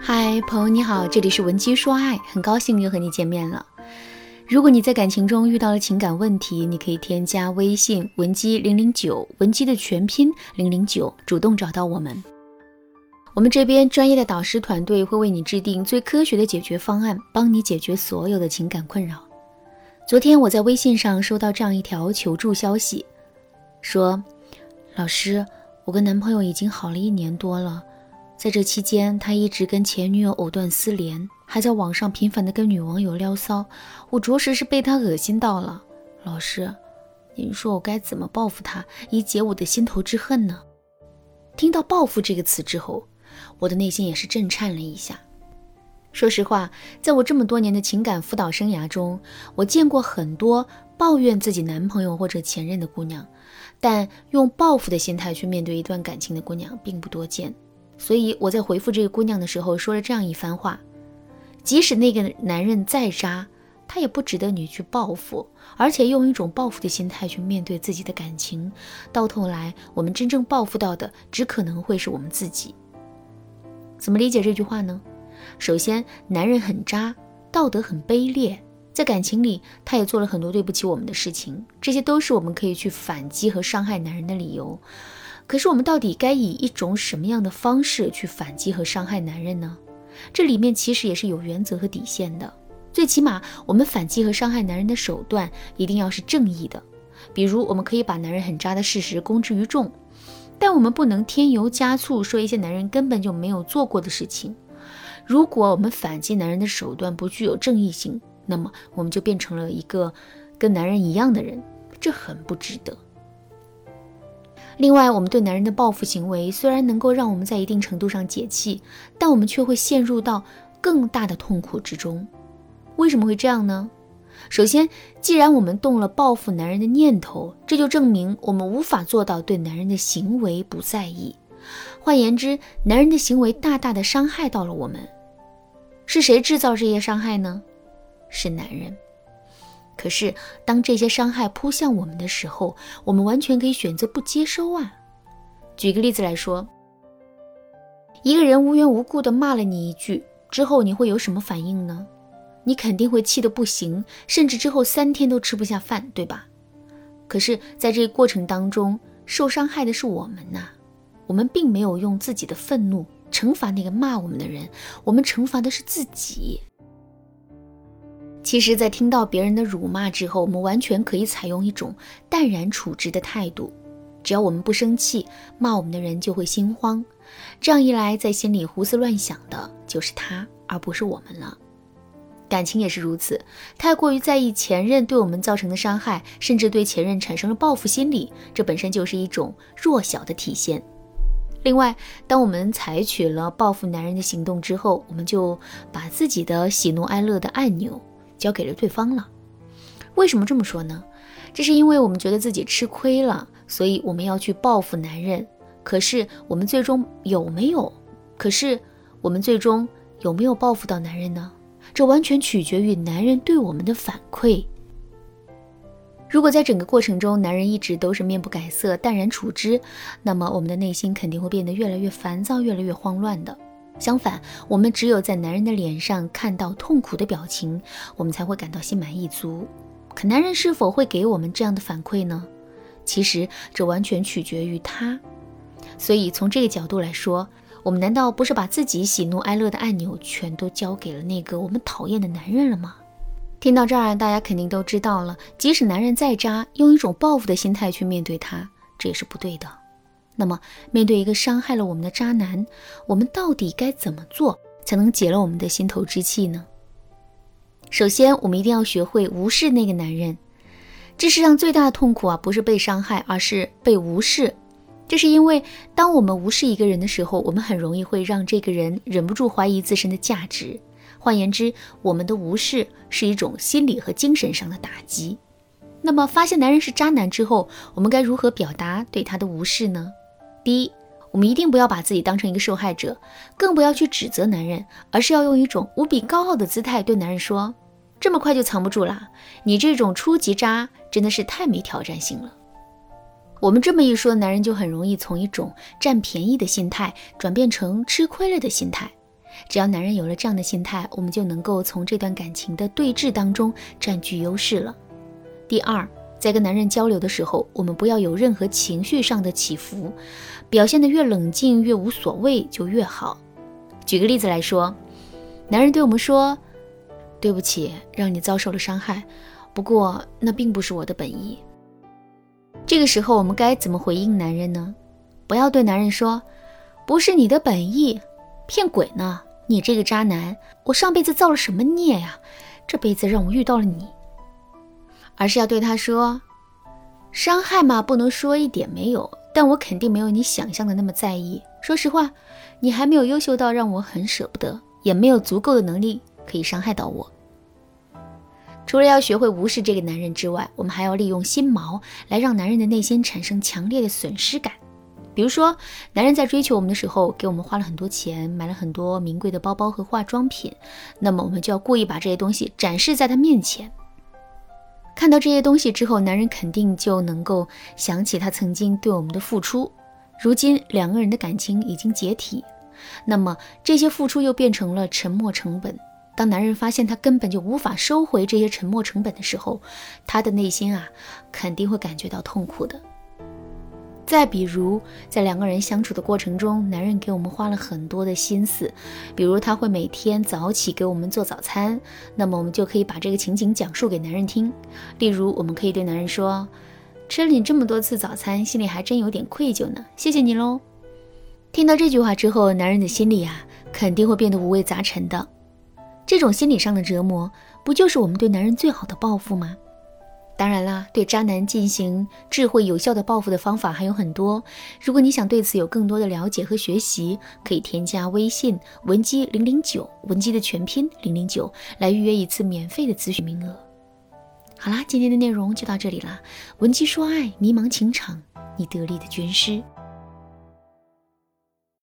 嗨，朋友你好，这里是文姬说爱，很高兴又和你见面了。如果你在感情中遇到了情感问题，你可以添加微信文姬零零九，文姬的全拼零零九，主动找到我们。我们这边专业的导师团队会为你制定最科学的解决方案，帮你解决所有的情感困扰。昨天我在微信上收到这样一条求助消息，说：“老师，我跟男朋友已经好了一年多了，在这期间他一直跟前女友藕断丝连，还在网上频繁的跟女网友撩骚，我着实是被他恶心到了。老师，您说我该怎么报复他，以解我的心头之恨呢？”听到“报复”这个词之后。我的内心也是震颤了一下。说实话，在我这么多年的情感辅导生涯中，我见过很多抱怨自己男朋友或者前任的姑娘，但用报复的心态去面对一段感情的姑娘并不多见。所以我在回复这个姑娘的时候，说了这样一番话：即使那个男人再渣，他也不值得你去报复，而且用一种报复的心态去面对自己的感情，到头来，我们真正报复到的，只可能会是我们自己。怎么理解这句话呢？首先，男人很渣，道德很卑劣，在感情里他也做了很多对不起我们的事情，这些都是我们可以去反击和伤害男人的理由。可是，我们到底该以一种什么样的方式去反击和伤害男人呢？这里面其实也是有原则和底线的。最起码，我们反击和伤害男人的手段一定要是正义的。比如，我们可以把男人很渣的事实公之于众。但我们不能添油加醋说一些男人根本就没有做过的事情。如果我们反击男人的手段不具有正义性，那么我们就变成了一个跟男人一样的人，这很不值得。另外，我们对男人的报复行为虽然能够让我们在一定程度上解气，但我们却会陷入到更大的痛苦之中。为什么会这样呢？首先，既然我们动了报复男人的念头，这就证明我们无法做到对男人的行为不在意。换言之，男人的行为大大的伤害到了我们。是谁制造这些伤害呢？是男人。可是，当这些伤害扑向我们的时候，我们完全可以选择不接收啊。举个例子来说，一个人无缘无故的骂了你一句之后，你会有什么反应呢？你肯定会气得不行，甚至之后三天都吃不下饭，对吧？可是，在这个过程当中，受伤害的是我们呐。我们并没有用自己的愤怒惩罚那个骂我们的人，我们惩罚的是自己。其实，在听到别人的辱骂之后，我们完全可以采用一种淡然处之的态度。只要我们不生气，骂我们的人就会心慌。这样一来，在心里胡思乱想的就是他，而不是我们了。感情也是如此，太过于在意前任对我们造成的伤害，甚至对前任产生了报复心理，这本身就是一种弱小的体现。另外，当我们采取了报复男人的行动之后，我们就把自己的喜怒哀乐的按钮交给了对方了。为什么这么说呢？这是因为我们觉得自己吃亏了，所以我们要去报复男人。可是我们最终有没有？可是我们最终有没有报复到男人呢？这完全取决于男人对我们的反馈。如果在整个过程中，男人一直都是面不改色、淡然处之，那么我们的内心肯定会变得越来越烦躁、越来越慌乱的。相反，我们只有在男人的脸上看到痛苦的表情，我们才会感到心满意足。可男人是否会给我们这样的反馈呢？其实这完全取决于他。所以从这个角度来说，我们难道不是把自己喜怒哀乐的按钮全都交给了那个我们讨厌的男人了吗？听到这儿，大家肯定都知道了，即使男人再渣，用一种报复的心态去面对他，这也是不对的。那么，面对一个伤害了我们的渣男，我们到底该怎么做才能解了我们的心头之气呢？首先，我们一定要学会无视那个男人。这世上最大的痛苦啊，不是被伤害，而是被无视。这是因为，当我们无视一个人的时候，我们很容易会让这个人忍不住怀疑自身的价值。换言之，我们的无视是一种心理和精神上的打击。那么，发现男人是渣男之后，我们该如何表达对他的无视呢？第一，我们一定不要把自己当成一个受害者，更不要去指责男人，而是要用一种无比高傲的姿态对男人说：“这么快就藏不住了？你这种初级渣真的是太没挑战性了。”我们这么一说，男人就很容易从一种占便宜的心态转变成吃亏了的心态。只要男人有了这样的心态，我们就能够从这段感情的对峙当中占据优势了。第二，在跟男人交流的时候，我们不要有任何情绪上的起伏，表现得越冷静越无所谓就越好。举个例子来说，男人对我们说：“对不起，让你遭受了伤害，不过那并不是我的本意。”这个时候我们该怎么回应男人呢？不要对男人说：“不是你的本意，骗鬼呢！你这个渣男，我上辈子造了什么孽呀？这辈子让我遇到了你。”而是要对他说：“伤害嘛，不能说一点没有，但我肯定没有你想象的那么在意。说实话，你还没有优秀到让我很舍不得，也没有足够的能力可以伤害到我。”除了要学会无视这个男人之外，我们还要利用心锚来让男人的内心产生强烈的损失感。比如说，男人在追求我们的时候，给我们花了很多钱，买了很多名贵的包包和化妆品，那么我们就要故意把这些东西展示在他面前。看到这些东西之后，男人肯定就能够想起他曾经对我们的付出。如今两个人的感情已经解体，那么这些付出又变成了沉没成本。当男人发现他根本就无法收回这些沉没成本的时候，他的内心啊肯定会感觉到痛苦的。再比如，在两个人相处的过程中，男人给我们花了很多的心思，比如他会每天早起给我们做早餐，那么我们就可以把这个情景讲述给男人听。例如，我们可以对男人说：“吃了你这么多次早餐，心里还真有点愧疚呢，谢谢你喽。”听到这句话之后，男人的心里啊肯定会变得五味杂陈的。这种心理上的折磨，不就是我们对男人最好的报复吗？当然啦，对渣男进行智慧有效的报复的方法还有很多。如果你想对此有更多的了解和学习，可以添加微信文姬零零九，文姬的全拼零零九，来预约一次免费的咨询名额。好啦，今天的内容就到这里啦。文姬说爱，迷茫情场，你得力的军师。